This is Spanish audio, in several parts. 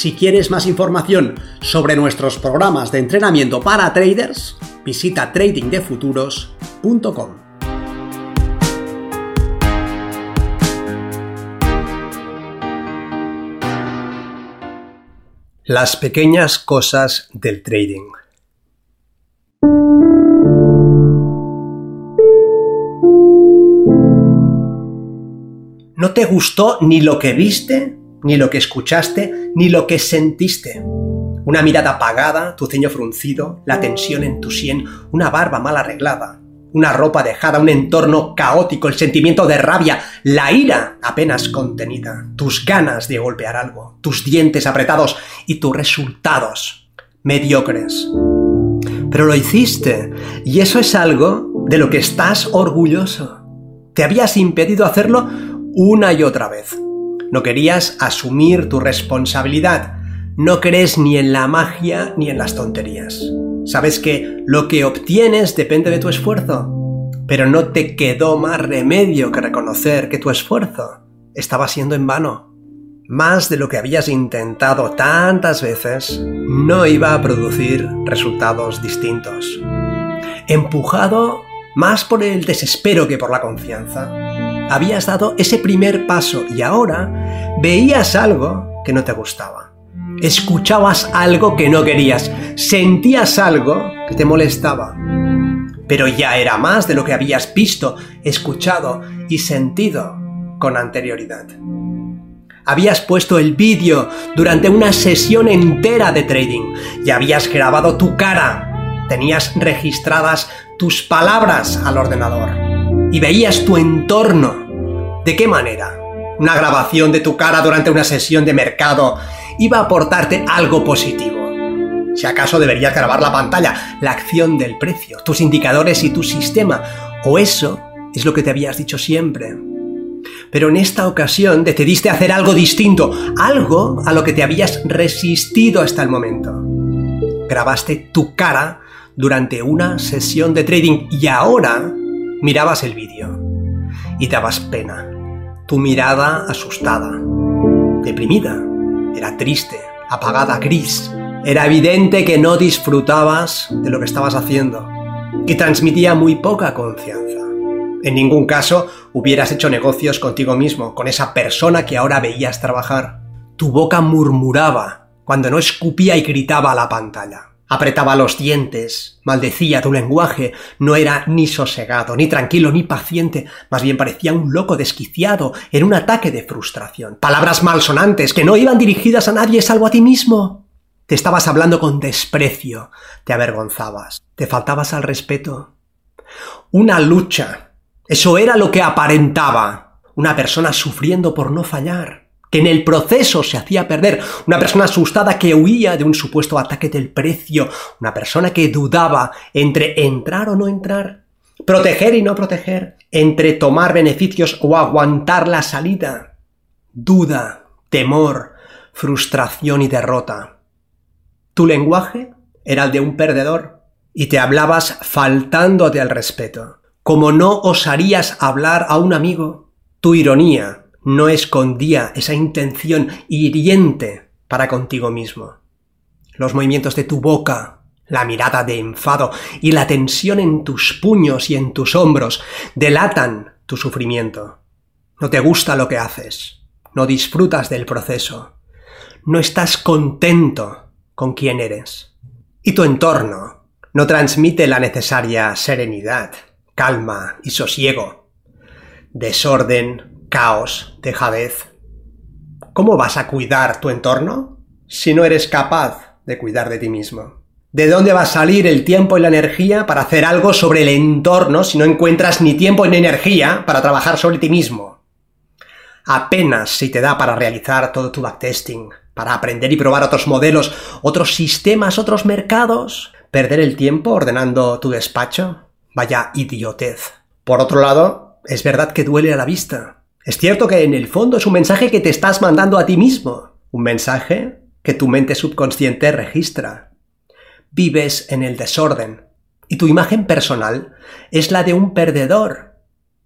Si quieres más información sobre nuestros programas de entrenamiento para traders, visita tradingdefuturos.com. Las pequeñas cosas del trading. No te gustó ni lo que viste ni lo que escuchaste, ni lo que sentiste. Una mirada apagada, tu ceño fruncido, la tensión en tu sien, una barba mal arreglada, una ropa dejada, un entorno caótico, el sentimiento de rabia, la ira apenas contenida, tus ganas de golpear algo, tus dientes apretados y tus resultados mediocres. Pero lo hiciste, y eso es algo de lo que estás orgulloso. Te habías impedido hacerlo una y otra vez. No querías asumir tu responsabilidad. No crees ni en la magia ni en las tonterías. Sabes que lo que obtienes depende de tu esfuerzo. Pero no te quedó más remedio que reconocer que tu esfuerzo estaba siendo en vano. Más de lo que habías intentado tantas veces, no iba a producir resultados distintos. Empujado más por el desespero que por la confianza, habías dado ese primer paso y ahora veías algo que no te gustaba. Escuchabas algo que no querías, sentías algo que te molestaba. Pero ya era más de lo que habías visto, escuchado y sentido con anterioridad. Habías puesto el vídeo durante una sesión entera de trading y habías grabado tu cara. Tenías registradas tus palabras al ordenador y veías tu entorno. ¿De qué manera? Una grabación de tu cara durante una sesión de mercado iba a aportarte algo positivo. Si acaso deberías grabar la pantalla, la acción del precio, tus indicadores y tu sistema, o eso es lo que te habías dicho siempre. Pero en esta ocasión decidiste hacer algo distinto, algo a lo que te habías resistido hasta el momento. Grabaste tu cara durante una sesión de trading y ahora Mirabas el vídeo y dabas pena. Tu mirada asustada, deprimida, era triste, apagada, gris. Era evidente que no disfrutabas de lo que estabas haciendo, que transmitía muy poca confianza. En ningún caso hubieras hecho negocios contigo mismo, con esa persona que ahora veías trabajar. Tu boca murmuraba cuando no escupía y gritaba a la pantalla apretaba los dientes, maldecía tu lenguaje, no era ni sosegado, ni tranquilo, ni paciente, más bien parecía un loco desquiciado en un ataque de frustración. Palabras malsonantes que no iban dirigidas a nadie salvo a ti mismo. Te estabas hablando con desprecio, te avergonzabas, te faltabas al respeto. Una lucha. Eso era lo que aparentaba. Una persona sufriendo por no fallar que en el proceso se hacía perder, una persona asustada que huía de un supuesto ataque del precio, una persona que dudaba entre entrar o no entrar, proteger y no proteger, entre tomar beneficios o aguantar la salida, duda, temor, frustración y derrota. Tu lenguaje era el de un perdedor y te hablabas faltándote al respeto, como no osarías hablar a un amigo. Tu ironía, no escondía esa intención hiriente para contigo mismo. Los movimientos de tu boca, la mirada de enfado y la tensión en tus puños y en tus hombros delatan tu sufrimiento. No te gusta lo que haces, no disfrutas del proceso, no estás contento con quién eres. Y tu entorno no transmite la necesaria serenidad, calma y sosiego. Desorden, caos, dejadez. ¿Cómo vas a cuidar tu entorno si no eres capaz de cuidar de ti mismo? ¿De dónde va a salir el tiempo y la energía para hacer algo sobre el entorno si no encuentras ni tiempo ni energía para trabajar sobre ti mismo? Apenas si te da para realizar todo tu backtesting, para aprender y probar otros modelos, otros sistemas, otros mercados. ¿Perder el tiempo ordenando tu despacho? Vaya idiotez. Por otro lado, es verdad que duele a la vista. Es cierto que en el fondo es un mensaje que te estás mandando a ti mismo. Un mensaje que tu mente subconsciente registra. Vives en el desorden. Y tu imagen personal es la de un perdedor.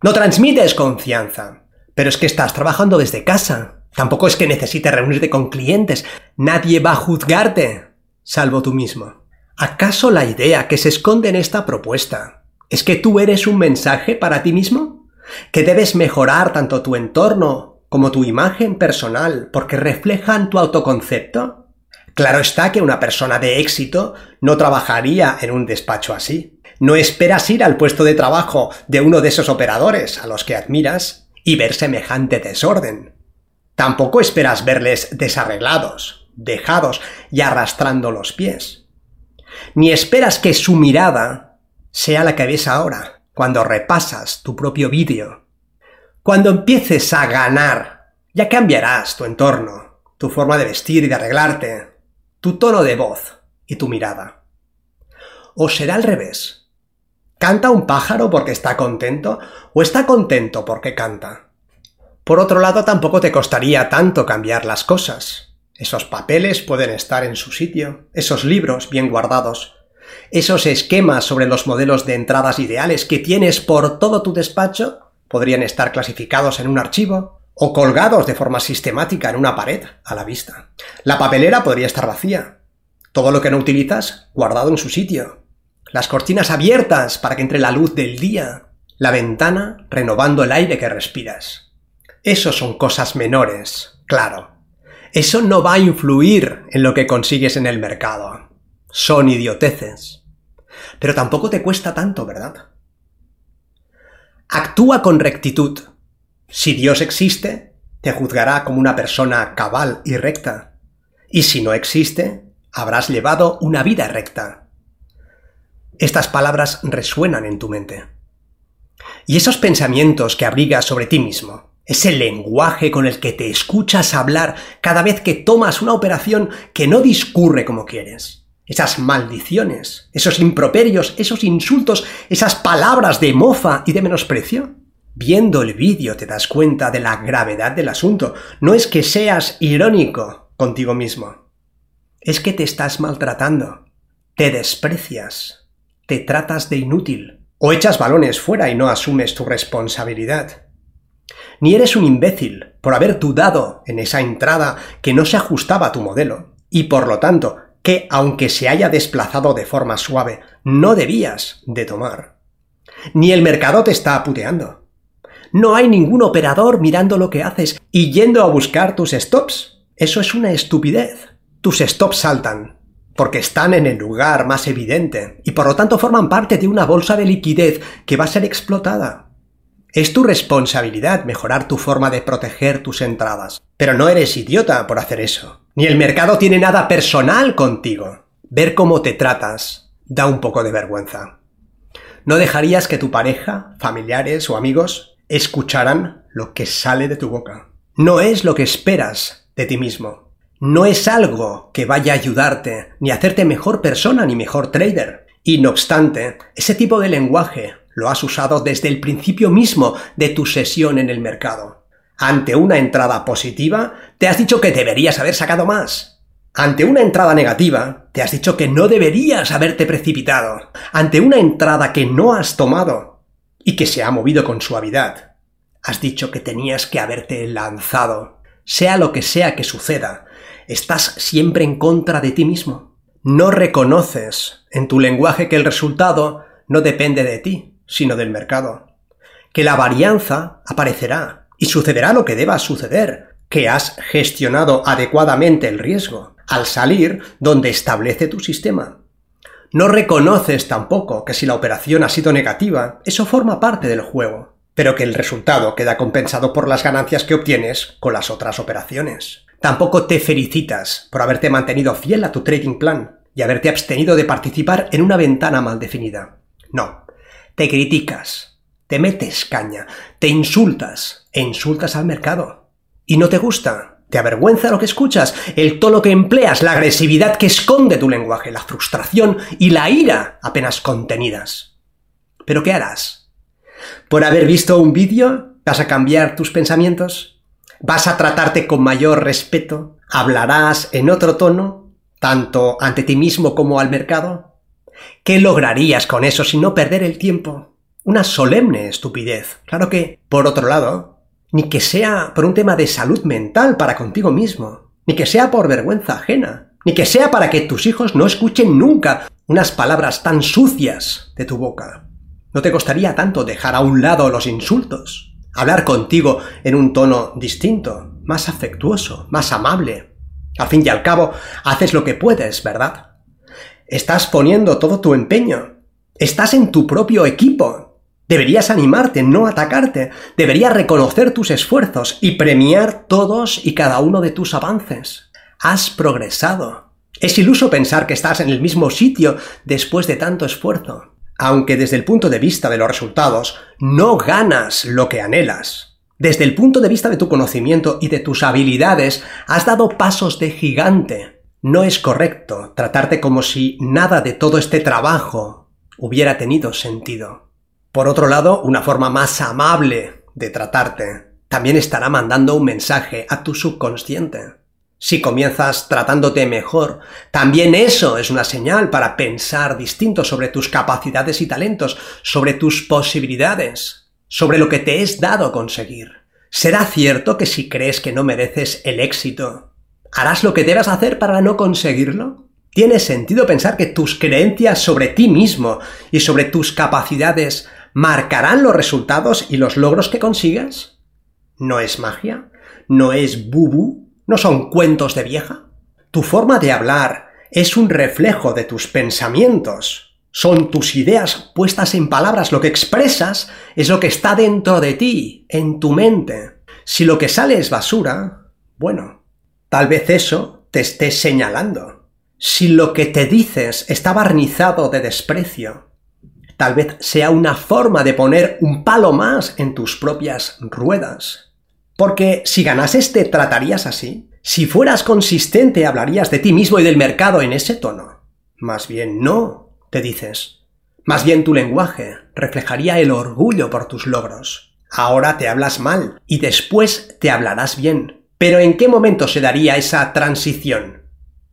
No transmites confianza. Pero es que estás trabajando desde casa. Tampoco es que necesites reunirte con clientes. Nadie va a juzgarte, salvo tú mismo. ¿Acaso la idea que se esconde en esta propuesta es que tú eres un mensaje para ti mismo? ¿Que debes mejorar tanto tu entorno como tu imagen personal porque reflejan tu autoconcepto? Claro está que una persona de éxito no trabajaría en un despacho así. No esperas ir al puesto de trabajo de uno de esos operadores a los que admiras y ver semejante desorden. Tampoco esperas verles desarreglados, dejados y arrastrando los pies. Ni esperas que su mirada sea la que ves ahora, cuando repasas tu propio vídeo. Cuando empieces a ganar, ya cambiarás tu entorno, tu forma de vestir y de arreglarte, tu tono de voz y tu mirada. O será al revés. ¿Canta un pájaro porque está contento o está contento porque canta? Por otro lado, tampoco te costaría tanto cambiar las cosas. Esos papeles pueden estar en su sitio, esos libros bien guardados, esos esquemas sobre los modelos de entradas ideales que tienes por todo tu despacho podrían estar clasificados en un archivo o colgados de forma sistemática en una pared a la vista. La papelera podría estar vacía. Todo lo que no utilizas guardado en su sitio las cortinas abiertas para que entre la luz del día, la ventana renovando el aire que respiras. Eso son cosas menores, claro. Eso no va a influir en lo que consigues en el mercado. Son idioteces. Pero tampoco te cuesta tanto, ¿verdad? Actúa con rectitud. Si Dios existe, te juzgará como una persona cabal y recta. Y si no existe, habrás llevado una vida recta. Estas palabras resuenan en tu mente. Y esos pensamientos que abrigas sobre ti mismo, ese lenguaje con el que te escuchas hablar cada vez que tomas una operación que no discurre como quieres, esas maldiciones, esos improperios, esos insultos, esas palabras de mofa y de menosprecio, viendo el vídeo te das cuenta de la gravedad del asunto. No es que seas irónico contigo mismo, es que te estás maltratando, te desprecias, te tratas de inútil, o echas balones fuera y no asumes tu responsabilidad. Ni eres un imbécil por haber dudado en esa entrada que no se ajustaba a tu modelo, y por lo tanto, que aunque se haya desplazado de forma suave, no debías de tomar. Ni el mercado te está aputeando. No hay ningún operador mirando lo que haces y yendo a buscar tus stops. Eso es una estupidez. Tus stops saltan, porque están en el lugar más evidente y por lo tanto forman parte de una bolsa de liquidez que va a ser explotada. Es tu responsabilidad mejorar tu forma de proteger tus entradas. Pero no eres idiota por hacer eso. Ni el mercado tiene nada personal contigo. Ver cómo te tratas da un poco de vergüenza. ¿No dejarías que tu pareja, familiares o amigos escucharan lo que sale de tu boca? No es lo que esperas de ti mismo no es algo que vaya a ayudarte, ni a hacerte mejor persona ni mejor trader. Y no obstante, ese tipo de lenguaje lo has usado desde el principio mismo de tu sesión en el mercado. Ante una entrada positiva, te has dicho que deberías haber sacado más. Ante una entrada negativa, te has dicho que no deberías haberte precipitado. Ante una entrada que no has tomado y que se ha movido con suavidad, has dicho que tenías que haberte lanzado. Sea lo que sea que suceda, estás siempre en contra de ti mismo. No reconoces en tu lenguaje que el resultado no depende de ti, sino del mercado. Que la varianza aparecerá y sucederá lo que deba suceder, que has gestionado adecuadamente el riesgo al salir donde establece tu sistema. No reconoces tampoco que si la operación ha sido negativa, eso forma parte del juego, pero que el resultado queda compensado por las ganancias que obtienes con las otras operaciones. Tampoco te felicitas por haberte mantenido fiel a tu trading plan y haberte abstenido de participar en una ventana mal definida. No, te criticas, te metes caña, te insultas e insultas al mercado. ¿Y no te gusta? ¿Te avergüenza lo que escuchas? El tono que empleas, la agresividad que esconde tu lenguaje, la frustración y la ira apenas contenidas. ¿Pero qué harás? ¿Por haber visto un vídeo vas a cambiar tus pensamientos? ¿Vas a tratarte con mayor respeto? ¿Hablarás en otro tono, tanto ante ti mismo como al mercado? ¿Qué lograrías con eso sin no perder el tiempo? Una solemne estupidez. Claro que, por otro lado, ni que sea por un tema de salud mental para contigo mismo, ni que sea por vergüenza ajena, ni que sea para que tus hijos no escuchen nunca unas palabras tan sucias de tu boca. No te costaría tanto dejar a un lado los insultos, hablar contigo en un tono distinto, más afectuoso, más amable. Al fin y al cabo, haces lo que puedes, ¿verdad? Estás poniendo todo tu empeño. Estás en tu propio equipo, Deberías animarte, no atacarte. Deberías reconocer tus esfuerzos y premiar todos y cada uno de tus avances. Has progresado. Es iluso pensar que estás en el mismo sitio después de tanto esfuerzo, aunque desde el punto de vista de los resultados no ganas lo que anhelas. Desde el punto de vista de tu conocimiento y de tus habilidades has dado pasos de gigante. No es correcto tratarte como si nada de todo este trabajo hubiera tenido sentido. Por otro lado, una forma más amable de tratarte también estará mandando un mensaje a tu subconsciente. Si comienzas tratándote mejor, también eso es una señal para pensar distinto sobre tus capacidades y talentos, sobre tus posibilidades, sobre lo que te es dado conseguir. ¿Será cierto que si crees que no mereces el éxito, harás lo que debas hacer para no conseguirlo? ¿Tiene sentido pensar que tus creencias sobre ti mismo y sobre tus capacidades marcarán los resultados y los logros que consigas? ¿No es magia? ¿No es bubu? ¿No son cuentos de vieja? Tu forma de hablar es un reflejo de tus pensamientos. Son tus ideas puestas en palabras. Lo que expresas es lo que está dentro de ti, en tu mente. Si lo que sale es basura, bueno, tal vez eso te esté señalando. Si lo que te dices está barnizado de desprecio, Tal vez sea una forma de poner un palo más en tus propias ruedas. Porque si ganases te tratarías así. Si fueras consistente hablarías de ti mismo y del mercado en ese tono. Más bien no, te dices. Más bien tu lenguaje reflejaría el orgullo por tus logros. Ahora te hablas mal y después te hablarás bien. Pero ¿en qué momento se daría esa transición?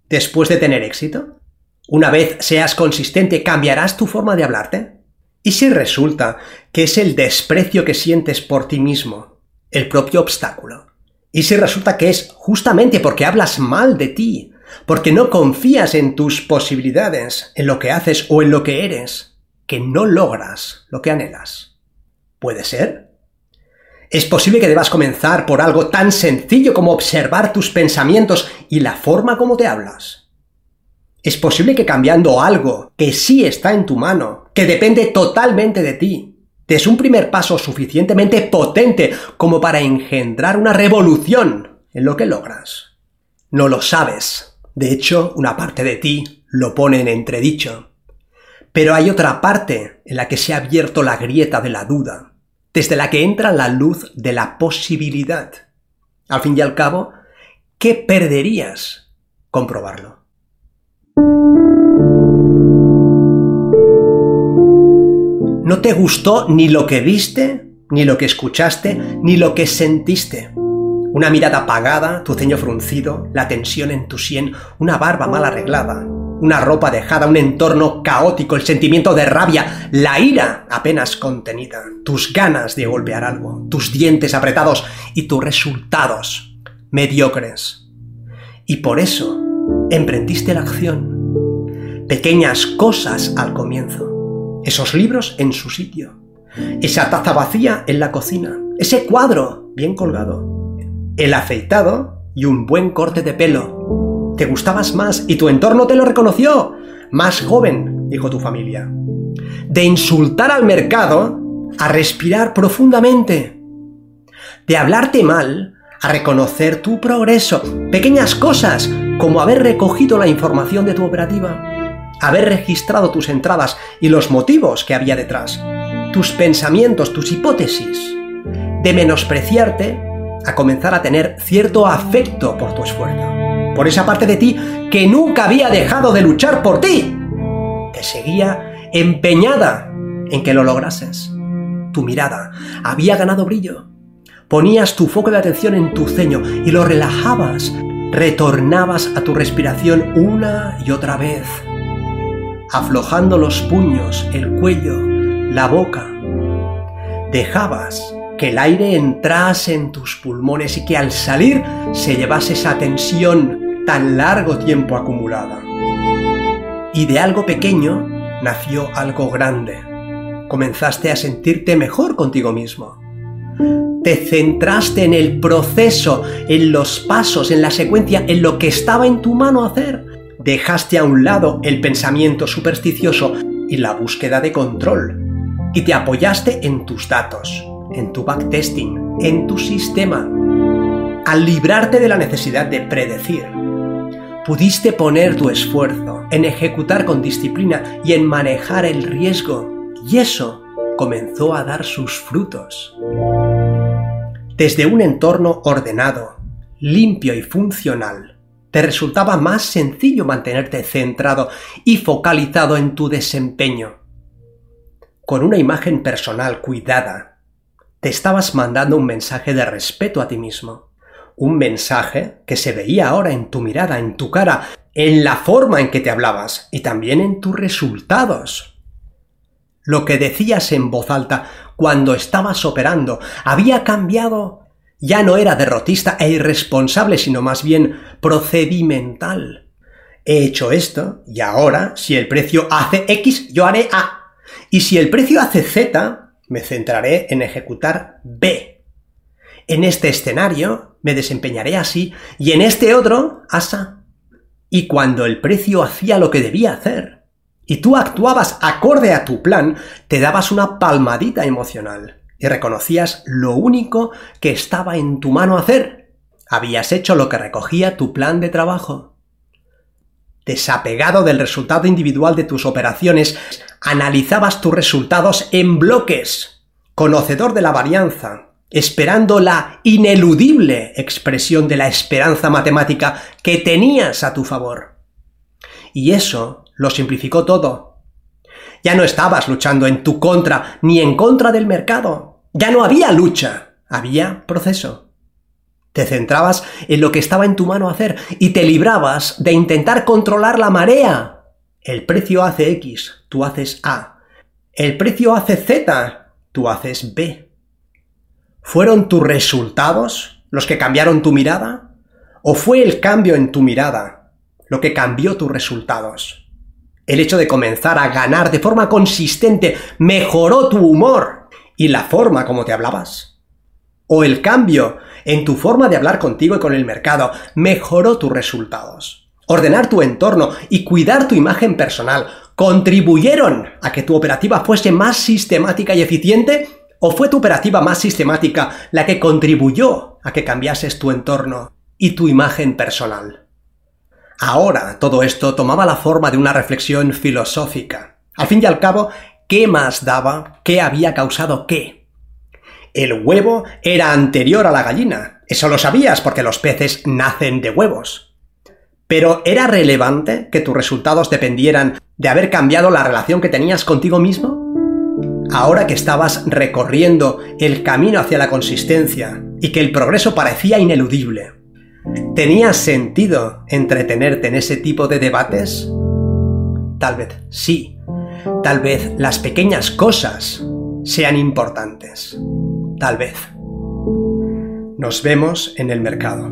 ¿Después de tener éxito? Una vez seas consistente, ¿cambiarás tu forma de hablarte? ¿Y si resulta que es el desprecio que sientes por ti mismo el propio obstáculo? ¿Y si resulta que es justamente porque hablas mal de ti, porque no confías en tus posibilidades, en lo que haces o en lo que eres, que no logras lo que anhelas? ¿Puede ser? Es posible que debas comenzar por algo tan sencillo como observar tus pensamientos y la forma como te hablas. Es posible que cambiando algo que sí está en tu mano, que depende totalmente de ti, des un primer paso suficientemente potente como para engendrar una revolución en lo que logras. No lo sabes. De hecho, una parte de ti lo pone en entredicho. Pero hay otra parte en la que se ha abierto la grieta de la duda, desde la que entra la luz de la posibilidad. Al fin y al cabo, ¿qué perderías comprobarlo? No te gustó ni lo que viste, ni lo que escuchaste, ni lo que sentiste. Una mirada apagada, tu ceño fruncido, la tensión en tu sien, una barba mal arreglada, una ropa dejada, un entorno caótico, el sentimiento de rabia, la ira apenas contenida, tus ganas de golpear algo, tus dientes apretados y tus resultados mediocres. Y por eso emprendiste la acción. Pequeñas cosas al comienzo esos libros en su sitio, esa taza vacía en la cocina, ese cuadro bien colgado, el afeitado y un buen corte de pelo. Te gustabas más y tu entorno te lo reconoció. Más joven, dijo tu familia. De insultar al mercado a respirar profundamente. De hablarte mal a reconocer tu progreso. Pequeñas cosas como haber recogido la información de tu operativa haber registrado tus entradas y los motivos que había detrás, tus pensamientos, tus hipótesis, de menospreciarte a comenzar a tener cierto afecto por tu esfuerzo, por esa parte de ti que nunca había dejado de luchar por ti, que seguía empeñada en que lo lograses. Tu mirada había ganado brillo. Ponías tu foco de atención en tu ceño y lo relajabas. Retornabas a tu respiración una y otra vez, aflojando los puños, el cuello, la boca. Dejabas que el aire entrase en tus pulmones y que al salir se llevase esa tensión tan largo tiempo acumulada. Y de algo pequeño nació algo grande. Comenzaste a sentirte mejor contigo mismo. Te centraste en el proceso, en los pasos, en la secuencia, en lo que estaba en tu mano hacer. Dejaste a un lado el pensamiento supersticioso y la búsqueda de control. Y te apoyaste en tus datos, en tu backtesting, en tu sistema. Al librarte de la necesidad de predecir, pudiste poner tu esfuerzo en ejecutar con disciplina y en manejar el riesgo, y eso comenzó a dar sus frutos. Desde un entorno ordenado, limpio y funcional, te resultaba más sencillo mantenerte centrado y focalizado en tu desempeño. Con una imagen personal cuidada, te estabas mandando un mensaje de respeto a ti mismo. Un mensaje que se veía ahora en tu mirada, en tu cara, en la forma en que te hablabas y también en tus resultados. Lo que decías en voz alta cuando estabas operando había cambiado. Ya no era derrotista e irresponsable, sino más bien procedimental. He hecho esto y ahora, si el precio hace X, yo haré A. Y si el precio hace Z, me centraré en ejecutar B. En este escenario me desempeñaré así y en este otro asa. Y cuando el precio hacía lo que debía hacer y tú actuabas acorde a tu plan, te dabas una palmadita emocional y reconocías lo único que estaba en tu mano hacer. Habías hecho lo que recogía tu plan de trabajo. Desapegado del resultado individual de tus operaciones, analizabas tus resultados en bloques, conocedor de la varianza, esperando la ineludible expresión de la esperanza matemática que tenías a tu favor. Y eso lo simplificó todo. Ya no estabas luchando en tu contra ni en contra del mercado. Ya no había lucha, había proceso. Te centrabas en lo que estaba en tu mano hacer y te librabas de intentar controlar la marea. El precio hace X, tú haces A. El precio hace Z, tú haces B. ¿Fueron tus resultados los que cambiaron tu mirada? ¿O fue el cambio en tu mirada lo que cambió tus resultados? El hecho de comenzar a ganar de forma consistente mejoró tu humor y la forma como te hablabas. ¿O el cambio en tu forma de hablar contigo y con el mercado mejoró tus resultados. Ordenar tu entorno y cuidar tu imagen personal contribuyeron a que tu operativa fuese más sistemática y eficiente o fue tu operativa más sistemática la que contribuyó a que cambiases tu entorno y tu imagen personal. Ahora todo esto tomaba la forma de una reflexión filosófica. Al fin y al cabo, ¿qué más daba? ¿Qué había causado qué? El huevo era anterior a la gallina. Eso lo sabías porque los peces nacen de huevos. Pero ¿era relevante que tus resultados dependieran de haber cambiado la relación que tenías contigo mismo? Ahora que estabas recorriendo el camino hacia la consistencia y que el progreso parecía ineludible, ¿tenía sentido entretenerte en ese tipo de debates? Tal vez sí. Tal vez las pequeñas cosas sean importantes. Tal vez. Nos vemos en el mercado.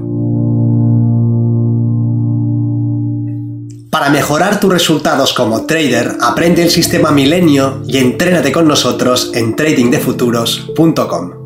Para mejorar tus resultados como trader, aprende el sistema Milenio y entrénate con nosotros en tradingdefuturos.com.